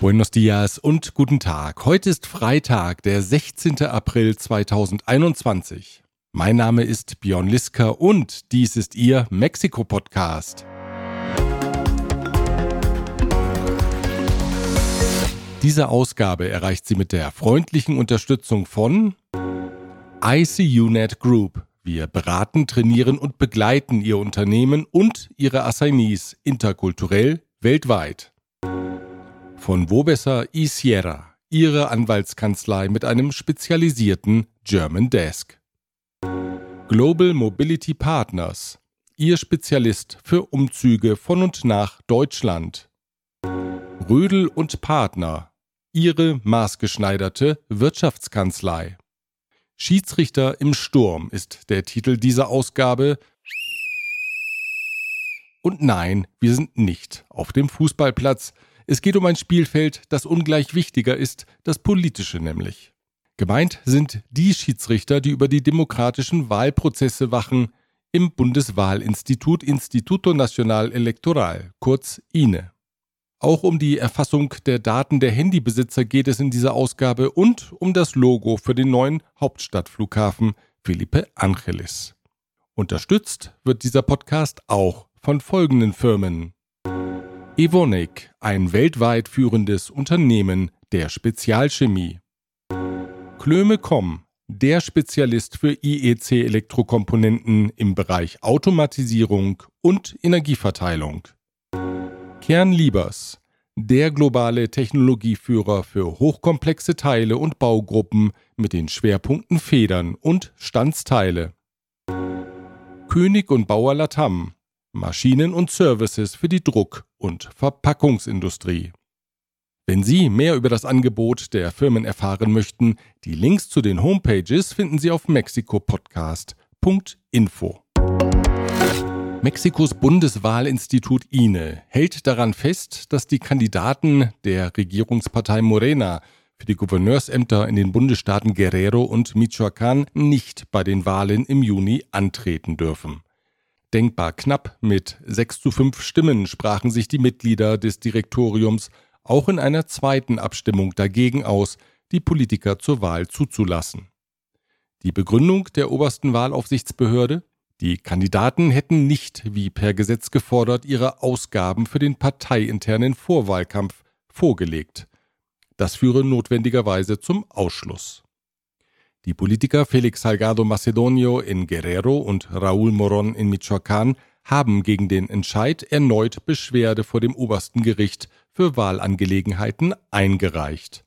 Buenos dias und guten Tag. Heute ist Freitag, der 16. April 2021. Mein Name ist Björn Lisker und dies ist Ihr Mexiko-Podcast. Diese Ausgabe erreicht sie mit der freundlichen Unterstützung von ICUNet Group. Wir beraten, trainieren und begleiten Ihr Unternehmen und Ihre Assignees interkulturell weltweit. Von Wobesser y Sierra, Ihre Anwaltskanzlei mit einem spezialisierten German Desk. Global Mobility Partners, Ihr Spezialist für Umzüge von und nach Deutschland. Rödel und Partner, Ihre maßgeschneiderte Wirtschaftskanzlei. Schiedsrichter im Sturm ist der Titel dieser Ausgabe. Und nein, wir sind nicht auf dem Fußballplatz, es geht um ein Spielfeld, das ungleich wichtiger ist, das politische nämlich. Gemeint sind die Schiedsrichter, die über die demokratischen Wahlprozesse wachen, im Bundeswahlinstitut Instituto Nacional Electoral, kurz INE. Auch um die Erfassung der Daten der Handybesitzer geht es in dieser Ausgabe und um das Logo für den neuen Hauptstadtflughafen Felipe Angeles. Unterstützt wird dieser Podcast auch von folgenden Firmen. Evonik, ein weltweit führendes Unternehmen der Spezialchemie. Klöme.com, der Spezialist für IEC-Elektrokomponenten im Bereich Automatisierung und Energieverteilung. Kernliebers, der globale Technologieführer für hochkomplexe Teile und Baugruppen mit den Schwerpunkten Federn und Standsteile. König und Bauer Latam, Maschinen und Services für die Druck- und Verpackungsindustrie. Wenn Sie mehr über das Angebot der Firmen erfahren möchten, die Links zu den Homepages finden Sie auf mexikopodcast.info. Mexikos Bundeswahlinstitut INE hält daran fest, dass die Kandidaten der Regierungspartei Morena für die Gouverneursämter in den Bundesstaaten Guerrero und Michoacán nicht bei den Wahlen im Juni antreten dürfen. Denkbar knapp mit 6 zu 5 Stimmen sprachen sich die Mitglieder des Direktoriums auch in einer zweiten Abstimmung dagegen aus, die Politiker zur Wahl zuzulassen. Die Begründung der obersten Wahlaufsichtsbehörde? Die Kandidaten hätten nicht, wie per Gesetz gefordert, ihre Ausgaben für den parteiinternen Vorwahlkampf vorgelegt. Das führe notwendigerweise zum Ausschluss. Die Politiker Felix Salgado Macedonio in Guerrero und Raúl Moron in Michoacán haben gegen den Entscheid erneut Beschwerde vor dem obersten Gericht für Wahlangelegenheiten eingereicht.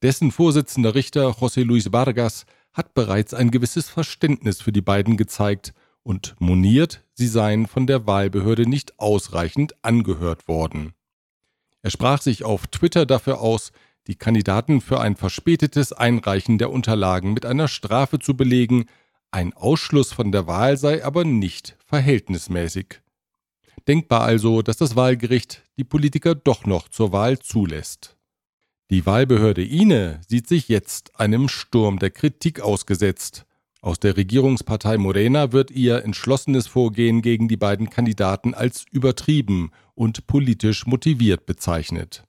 Dessen Vorsitzender Richter José Luis Vargas hat bereits ein gewisses Verständnis für die beiden gezeigt und moniert, sie seien von der Wahlbehörde nicht ausreichend angehört worden. Er sprach sich auf Twitter dafür aus, die Kandidaten für ein verspätetes Einreichen der Unterlagen mit einer Strafe zu belegen, ein Ausschluss von der Wahl sei aber nicht verhältnismäßig. Denkbar also, dass das Wahlgericht die Politiker doch noch zur Wahl zulässt. Die Wahlbehörde INE sieht sich jetzt einem Sturm der Kritik ausgesetzt. Aus der Regierungspartei Morena wird ihr entschlossenes Vorgehen gegen die beiden Kandidaten als übertrieben und politisch motiviert bezeichnet.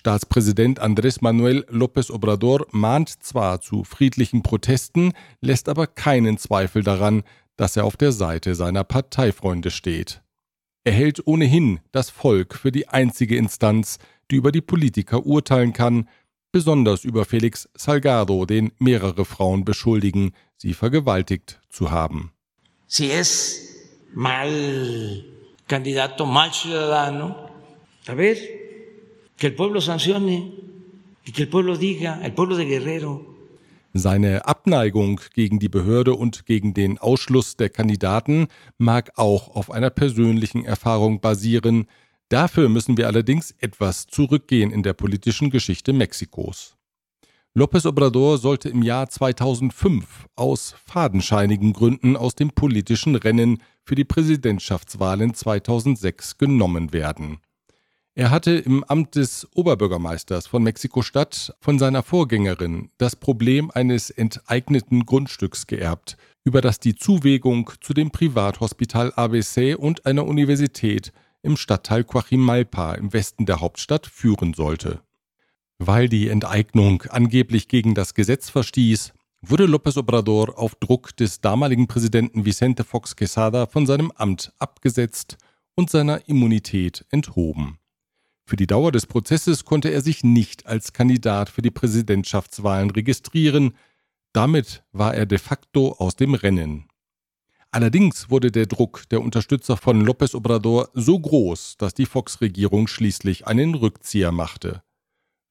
Staatspräsident Andrés Manuel López Obrador mahnt zwar zu friedlichen Protesten, lässt aber keinen Zweifel daran, dass er auf der Seite seiner Parteifreunde steht. Er hält ohnehin das Volk für die einzige Instanz, die über die Politiker urteilen kann, besonders über Felix Salgado, den mehrere Frauen beschuldigen, sie vergewaltigt zu haben. Si es mal candidato, mal ciudadano, a ver, que el pueblo sancione y que el pueblo diga, el pueblo de Guerrero. Seine Abneigung gegen die Behörde und gegen den Ausschluss der Kandidaten mag auch auf einer persönlichen Erfahrung basieren. Dafür müssen wir allerdings etwas zurückgehen in der politischen Geschichte Mexikos. López Obrador sollte im Jahr 2005 aus fadenscheinigen Gründen aus dem politischen Rennen für die Präsidentschaftswahlen 2006 genommen werden. Er hatte im Amt des Oberbürgermeisters von Mexiko-Stadt von seiner Vorgängerin das Problem eines enteigneten Grundstücks geerbt, über das die Zuwägung zu dem Privathospital ABC und einer Universität im Stadtteil Coajimalpa im Westen der Hauptstadt führen sollte. Weil die Enteignung angeblich gegen das Gesetz verstieß, wurde López Obrador auf Druck des damaligen Präsidenten Vicente Fox Quesada von seinem Amt abgesetzt und seiner Immunität enthoben. Für die Dauer des Prozesses konnte er sich nicht als Kandidat für die Präsidentschaftswahlen registrieren, damit war er de facto aus dem Rennen. Allerdings wurde der Druck der Unterstützer von López Obrador so groß, dass die Fox-Regierung schließlich einen Rückzieher machte.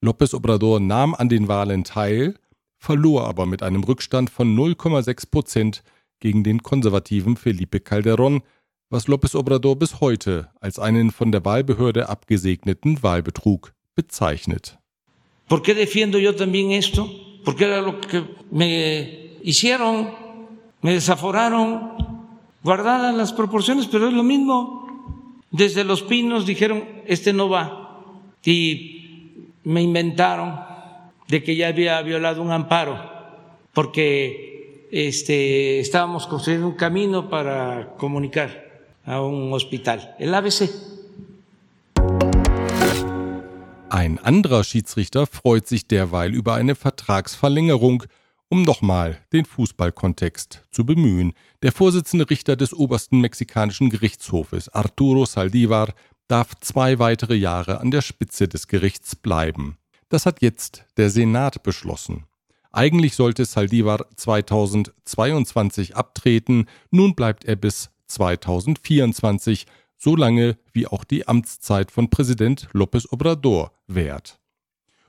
López Obrador nahm an den Wahlen teil, verlor aber mit einem Rückstand von 0,6 Prozent gegen den konservativen Felipe Calderón, was López Obrador bis heute als einen von der Wahlbehörde abgesegneten Wahlbetrug bezeichnet. ¿Por qué defiendo yo también esto? Porque era lo que me hicieron, me desaforaron, guardadas las proporciones, pero es lo mismo. Desde los pinos dijeron, este no va. Y me inventaron de que ya había violado un amparo, porque este, estábamos construyendo un camino para comunicar a un hospital, el ABC. Ein anderer Schiedsrichter freut sich derweil über eine Vertragsverlängerung, um nochmal den Fußballkontext zu bemühen. Der Vorsitzende Richter des obersten mexikanischen Gerichtshofes, Arturo Saldivar, darf zwei weitere Jahre an der Spitze des Gerichts bleiben. Das hat jetzt der Senat beschlossen. Eigentlich sollte Saldivar 2022 abtreten, nun bleibt er bis 2024, so lange wie auch die Amtszeit von Präsident López Obrador währt.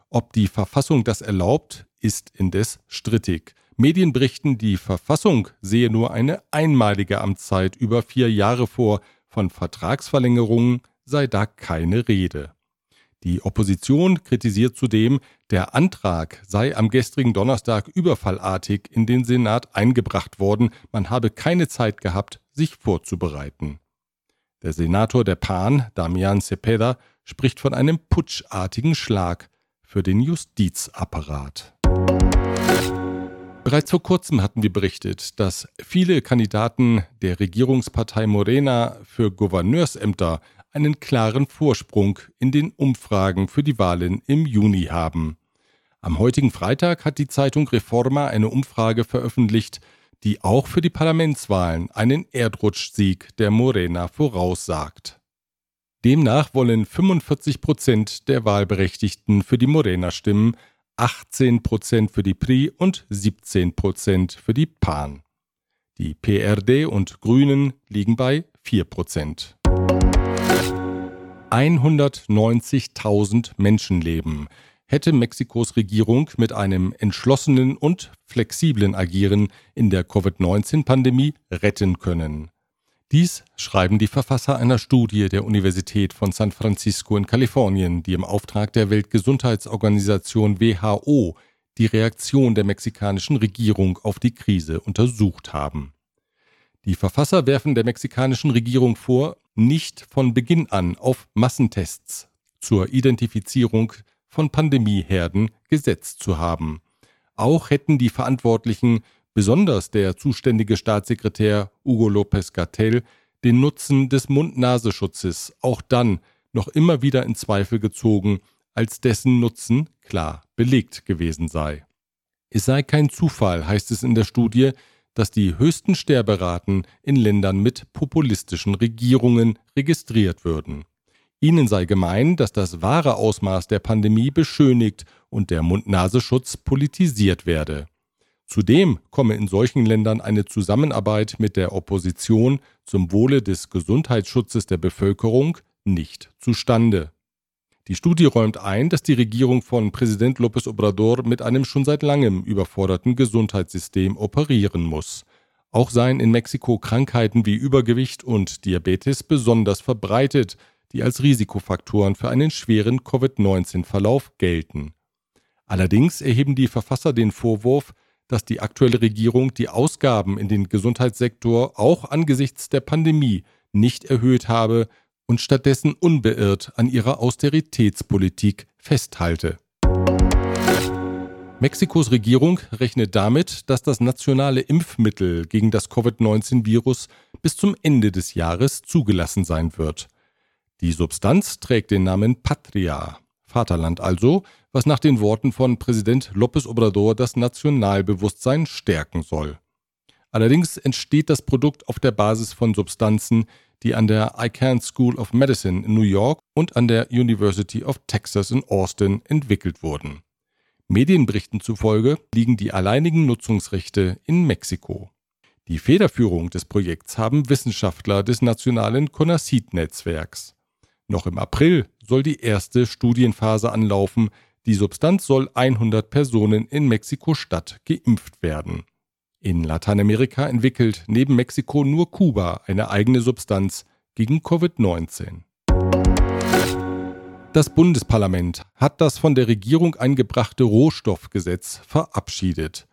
Ob die Verfassung das erlaubt, ist indes strittig. Medien berichten, die Verfassung sehe nur eine einmalige Amtszeit über vier Jahre vor, von Vertragsverlängerungen sei da keine Rede. Die Opposition kritisiert zudem, der Antrag sei am gestrigen Donnerstag überfallartig in den Senat eingebracht worden, man habe keine Zeit gehabt, sich vorzubereiten. Der Senator der PAN, Damian Cepeda, spricht von einem putschartigen Schlag für den Justizapparat. Bereits vor kurzem hatten wir berichtet, dass viele Kandidaten der Regierungspartei Morena für Gouverneursämter einen klaren Vorsprung in den Umfragen für die Wahlen im Juni haben. Am heutigen Freitag hat die Zeitung Reforma eine Umfrage veröffentlicht, die auch für die Parlamentswahlen einen Erdrutschsieg der Morena voraussagt. Demnach wollen 45 Prozent der Wahlberechtigten für die Morena stimmen, 18 Prozent für die PRI und 17 Prozent für die PAN. Die PRD und Grünen liegen bei 4 Prozent. 190.000 Menschenleben hätte Mexikos Regierung mit einem entschlossenen und flexiblen Agieren in der Covid-19-Pandemie retten können. Dies schreiben die Verfasser einer Studie der Universität von San Francisco in Kalifornien, die im Auftrag der Weltgesundheitsorganisation WHO die Reaktion der mexikanischen Regierung auf die Krise untersucht haben. Die Verfasser werfen der mexikanischen Regierung vor, nicht von Beginn an auf Massentests zur Identifizierung von Pandemieherden gesetzt zu haben. Auch hätten die Verantwortlichen, besonders der zuständige Staatssekretär Hugo López Gatell, den Nutzen des Mund-Nasenschutzes auch dann noch immer wieder in Zweifel gezogen, als dessen Nutzen klar belegt gewesen sei. Es sei kein Zufall, heißt es in der Studie, dass die höchsten Sterberaten in Ländern mit populistischen Regierungen registriert würden. Ihnen sei gemein, dass das wahre Ausmaß der Pandemie beschönigt und der Mund-Nasenschutz politisiert werde. Zudem komme in solchen Ländern eine Zusammenarbeit mit der Opposition zum Wohle des Gesundheitsschutzes der Bevölkerung nicht zustande. Die Studie räumt ein, dass die Regierung von Präsident López Obrador mit einem schon seit langem überforderten Gesundheitssystem operieren muss. Auch seien in Mexiko Krankheiten wie Übergewicht und Diabetes besonders verbreitet, die als Risikofaktoren für einen schweren Covid-19-Verlauf gelten. Allerdings erheben die Verfasser den Vorwurf, dass die aktuelle Regierung die Ausgaben in den Gesundheitssektor auch angesichts der Pandemie nicht erhöht habe, und stattdessen unbeirrt an ihrer Austeritätspolitik festhalte. Mexikos Regierung rechnet damit, dass das nationale Impfmittel gegen das Covid-19-Virus bis zum Ende des Jahres zugelassen sein wird. Die Substanz trägt den Namen Patria, Vaterland also, was nach den Worten von Präsident López Obrador das Nationalbewusstsein stärken soll. Allerdings entsteht das Produkt auf der Basis von Substanzen, die an der Icahn School of Medicine in New York und an der University of Texas in Austin entwickelt wurden. Medienberichten zufolge liegen die alleinigen Nutzungsrechte in Mexiko. Die Federführung des Projekts haben Wissenschaftler des nationalen CONACYT-Netzwerks. Noch im April soll die erste Studienphase anlaufen. Die Substanz soll 100 Personen in Mexiko-Stadt geimpft werden. In Lateinamerika entwickelt neben Mexiko nur Kuba eine eigene Substanz gegen Covid-19. Das Bundesparlament hat das von der Regierung eingebrachte Rohstoffgesetz verabschiedet.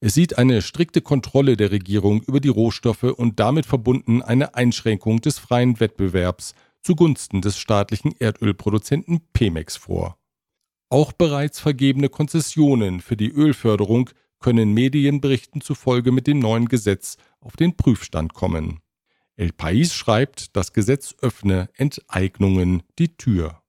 Es sieht eine strikte Kontrolle der Regierung über die Rohstoffe und damit verbunden eine Einschränkung des freien Wettbewerbs zugunsten des staatlichen Erdölproduzenten Pemex vor. Auch bereits vergebene Konzessionen für die Ölförderung können Medienberichten zufolge mit dem neuen Gesetz auf den Prüfstand kommen. El País schreibt, das Gesetz öffne Enteignungen die Tür.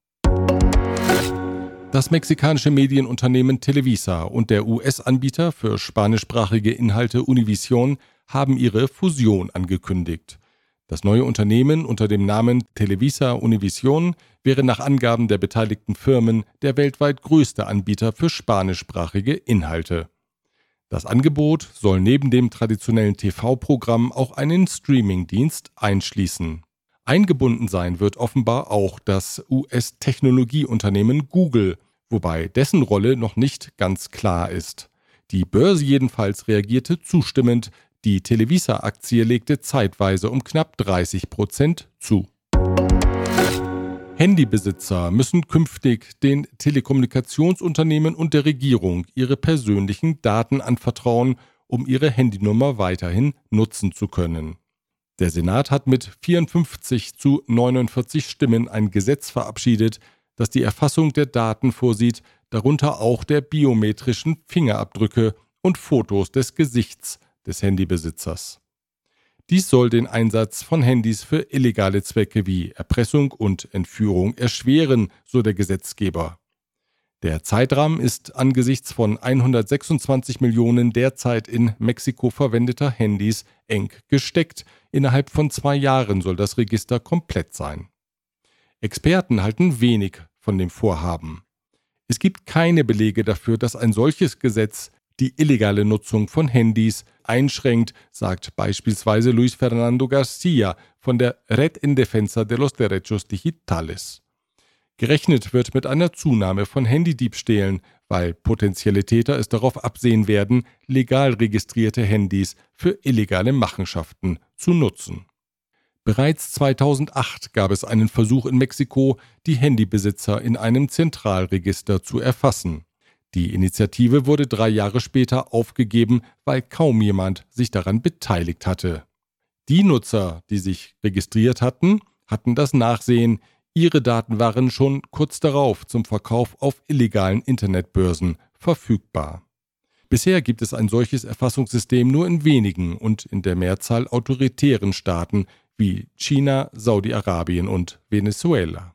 Das mexikanische Medienunternehmen Televisa und der US-Anbieter für spanischsprachige Inhalte Univision haben ihre Fusion angekündigt. Das neue Unternehmen unter dem Namen Televisa Univision wäre nach Angaben der beteiligten Firmen der weltweit größte Anbieter für spanischsprachige Inhalte. Das Angebot soll neben dem traditionellen TV-Programm auch einen Streaming-Dienst einschließen. Eingebunden sein wird offenbar auch das US-Technologieunternehmen Google, wobei dessen Rolle noch nicht ganz klar ist. Die Börse jedenfalls reagierte zustimmend, die Televisa-Aktie legte zeitweise um knapp 30 Prozent zu. Handybesitzer müssen künftig den Telekommunikationsunternehmen und der Regierung ihre persönlichen Daten anvertrauen, um ihre Handynummer weiterhin nutzen zu können. Der Senat hat mit 54 zu 49 Stimmen ein Gesetz verabschiedet, das die Erfassung der Daten vorsieht, darunter auch der biometrischen Fingerabdrücke und Fotos des Gesichts des Handybesitzers. Dies soll den Einsatz von Handys für illegale Zwecke wie Erpressung und Entführung erschweren, so der Gesetzgeber. Der Zeitrahmen ist angesichts von 126 Millionen derzeit in Mexiko verwendeter Handys eng gesteckt. Innerhalb von zwei Jahren soll das Register komplett sein. Experten halten wenig von dem Vorhaben. Es gibt keine Belege dafür, dass ein solches Gesetz die illegale Nutzung von Handys einschränkt, sagt beispielsweise Luis Fernando Garcia von der Red in Defensa de los Derechos Digitales. Gerechnet wird mit einer Zunahme von Handydiebstählen, weil potenzielle Täter es darauf absehen werden, legal registrierte Handys für illegale Machenschaften zu nutzen. Bereits 2008 gab es einen Versuch in Mexiko, die Handybesitzer in einem Zentralregister zu erfassen. Die Initiative wurde drei Jahre später aufgegeben, weil kaum jemand sich daran beteiligt hatte. Die Nutzer, die sich registriert hatten, hatten das Nachsehen, ihre Daten waren schon kurz darauf zum Verkauf auf illegalen Internetbörsen verfügbar. Bisher gibt es ein solches Erfassungssystem nur in wenigen und in der Mehrzahl autoritären Staaten wie China, Saudi-Arabien und Venezuela.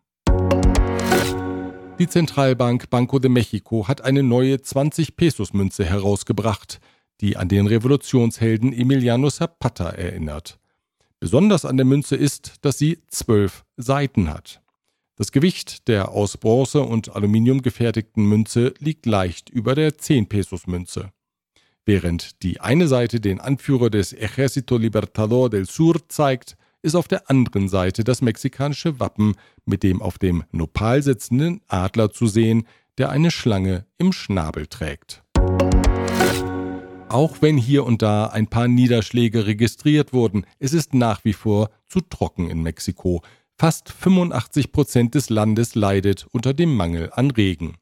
Die Zentralbank Banco de Mexico hat eine neue 20-Pesos-Münze herausgebracht, die an den Revolutionshelden Emiliano Zapata erinnert. Besonders an der Münze ist, dass sie zwölf Seiten hat. Das Gewicht der aus Bronze und Aluminium gefertigten Münze liegt leicht über der 10-Pesos-Münze. Während die eine Seite den Anführer des Ejército Libertador del Sur zeigt, ist auf der anderen Seite das mexikanische Wappen mit dem auf dem Nopal sitzenden Adler zu sehen, der eine Schlange im Schnabel trägt. Auch wenn hier und da ein paar Niederschläge registriert wurden, es ist nach wie vor zu trocken in Mexiko. Fast 85 Prozent des Landes leidet unter dem Mangel an Regen.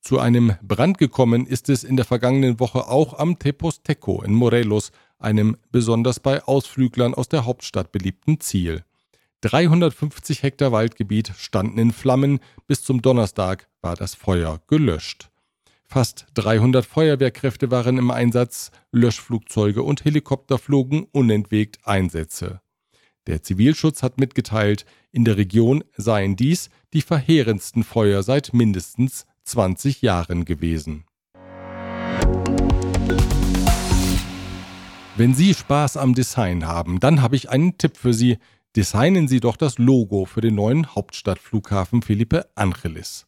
Zu einem Brand gekommen ist es in der vergangenen Woche auch am Teposteco in Morelos, einem besonders bei Ausflüglern aus der Hauptstadt beliebten Ziel. 350 Hektar Waldgebiet standen in Flammen, bis zum Donnerstag war das Feuer gelöscht. Fast 300 Feuerwehrkräfte waren im Einsatz, Löschflugzeuge und Helikopter flogen unentwegt Einsätze. Der Zivilschutz hat mitgeteilt, in der Region seien dies die verheerendsten Feuer seit mindestens 20 Jahren gewesen. Wenn Sie Spaß am Design haben, dann habe ich einen Tipp für Sie. Designen Sie doch das Logo für den neuen Hauptstadtflughafen Felipe Angelis.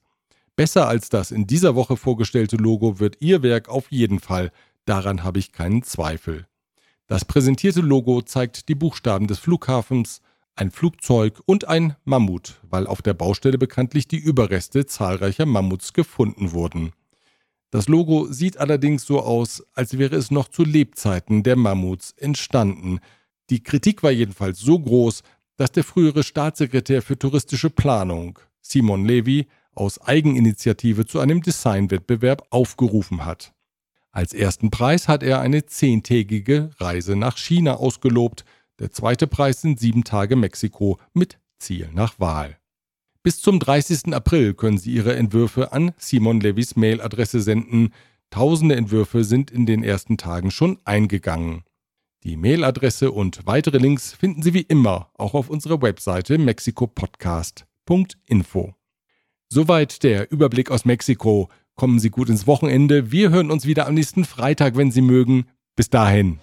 Besser als das in dieser Woche vorgestellte Logo wird Ihr Werk auf jeden Fall, daran habe ich keinen Zweifel. Das präsentierte Logo zeigt die Buchstaben des Flughafens, ein Flugzeug und ein Mammut, weil auf der Baustelle bekanntlich die Überreste zahlreicher Mammuts gefunden wurden. Das Logo sieht allerdings so aus, als wäre es noch zu Lebzeiten der Mammuts entstanden. Die Kritik war jedenfalls so groß, dass der frühere Staatssekretär für touristische Planung, Simon Levy, aus Eigeninitiative zu einem Designwettbewerb aufgerufen hat. Als ersten Preis hat er eine zehntägige Reise nach China ausgelobt. Der zweite Preis sind sieben Tage Mexiko mit Ziel nach Wahl. Bis zum 30. April können Sie Ihre Entwürfe an Simon Levis Mailadresse senden. Tausende Entwürfe sind in den ersten Tagen schon eingegangen. Die Mailadresse und weitere Links finden Sie wie immer auch auf unserer Webseite mexikopodcast.info. Soweit der Überblick aus Mexiko. Kommen Sie gut ins Wochenende. Wir hören uns wieder am nächsten Freitag, wenn Sie mögen. Bis dahin.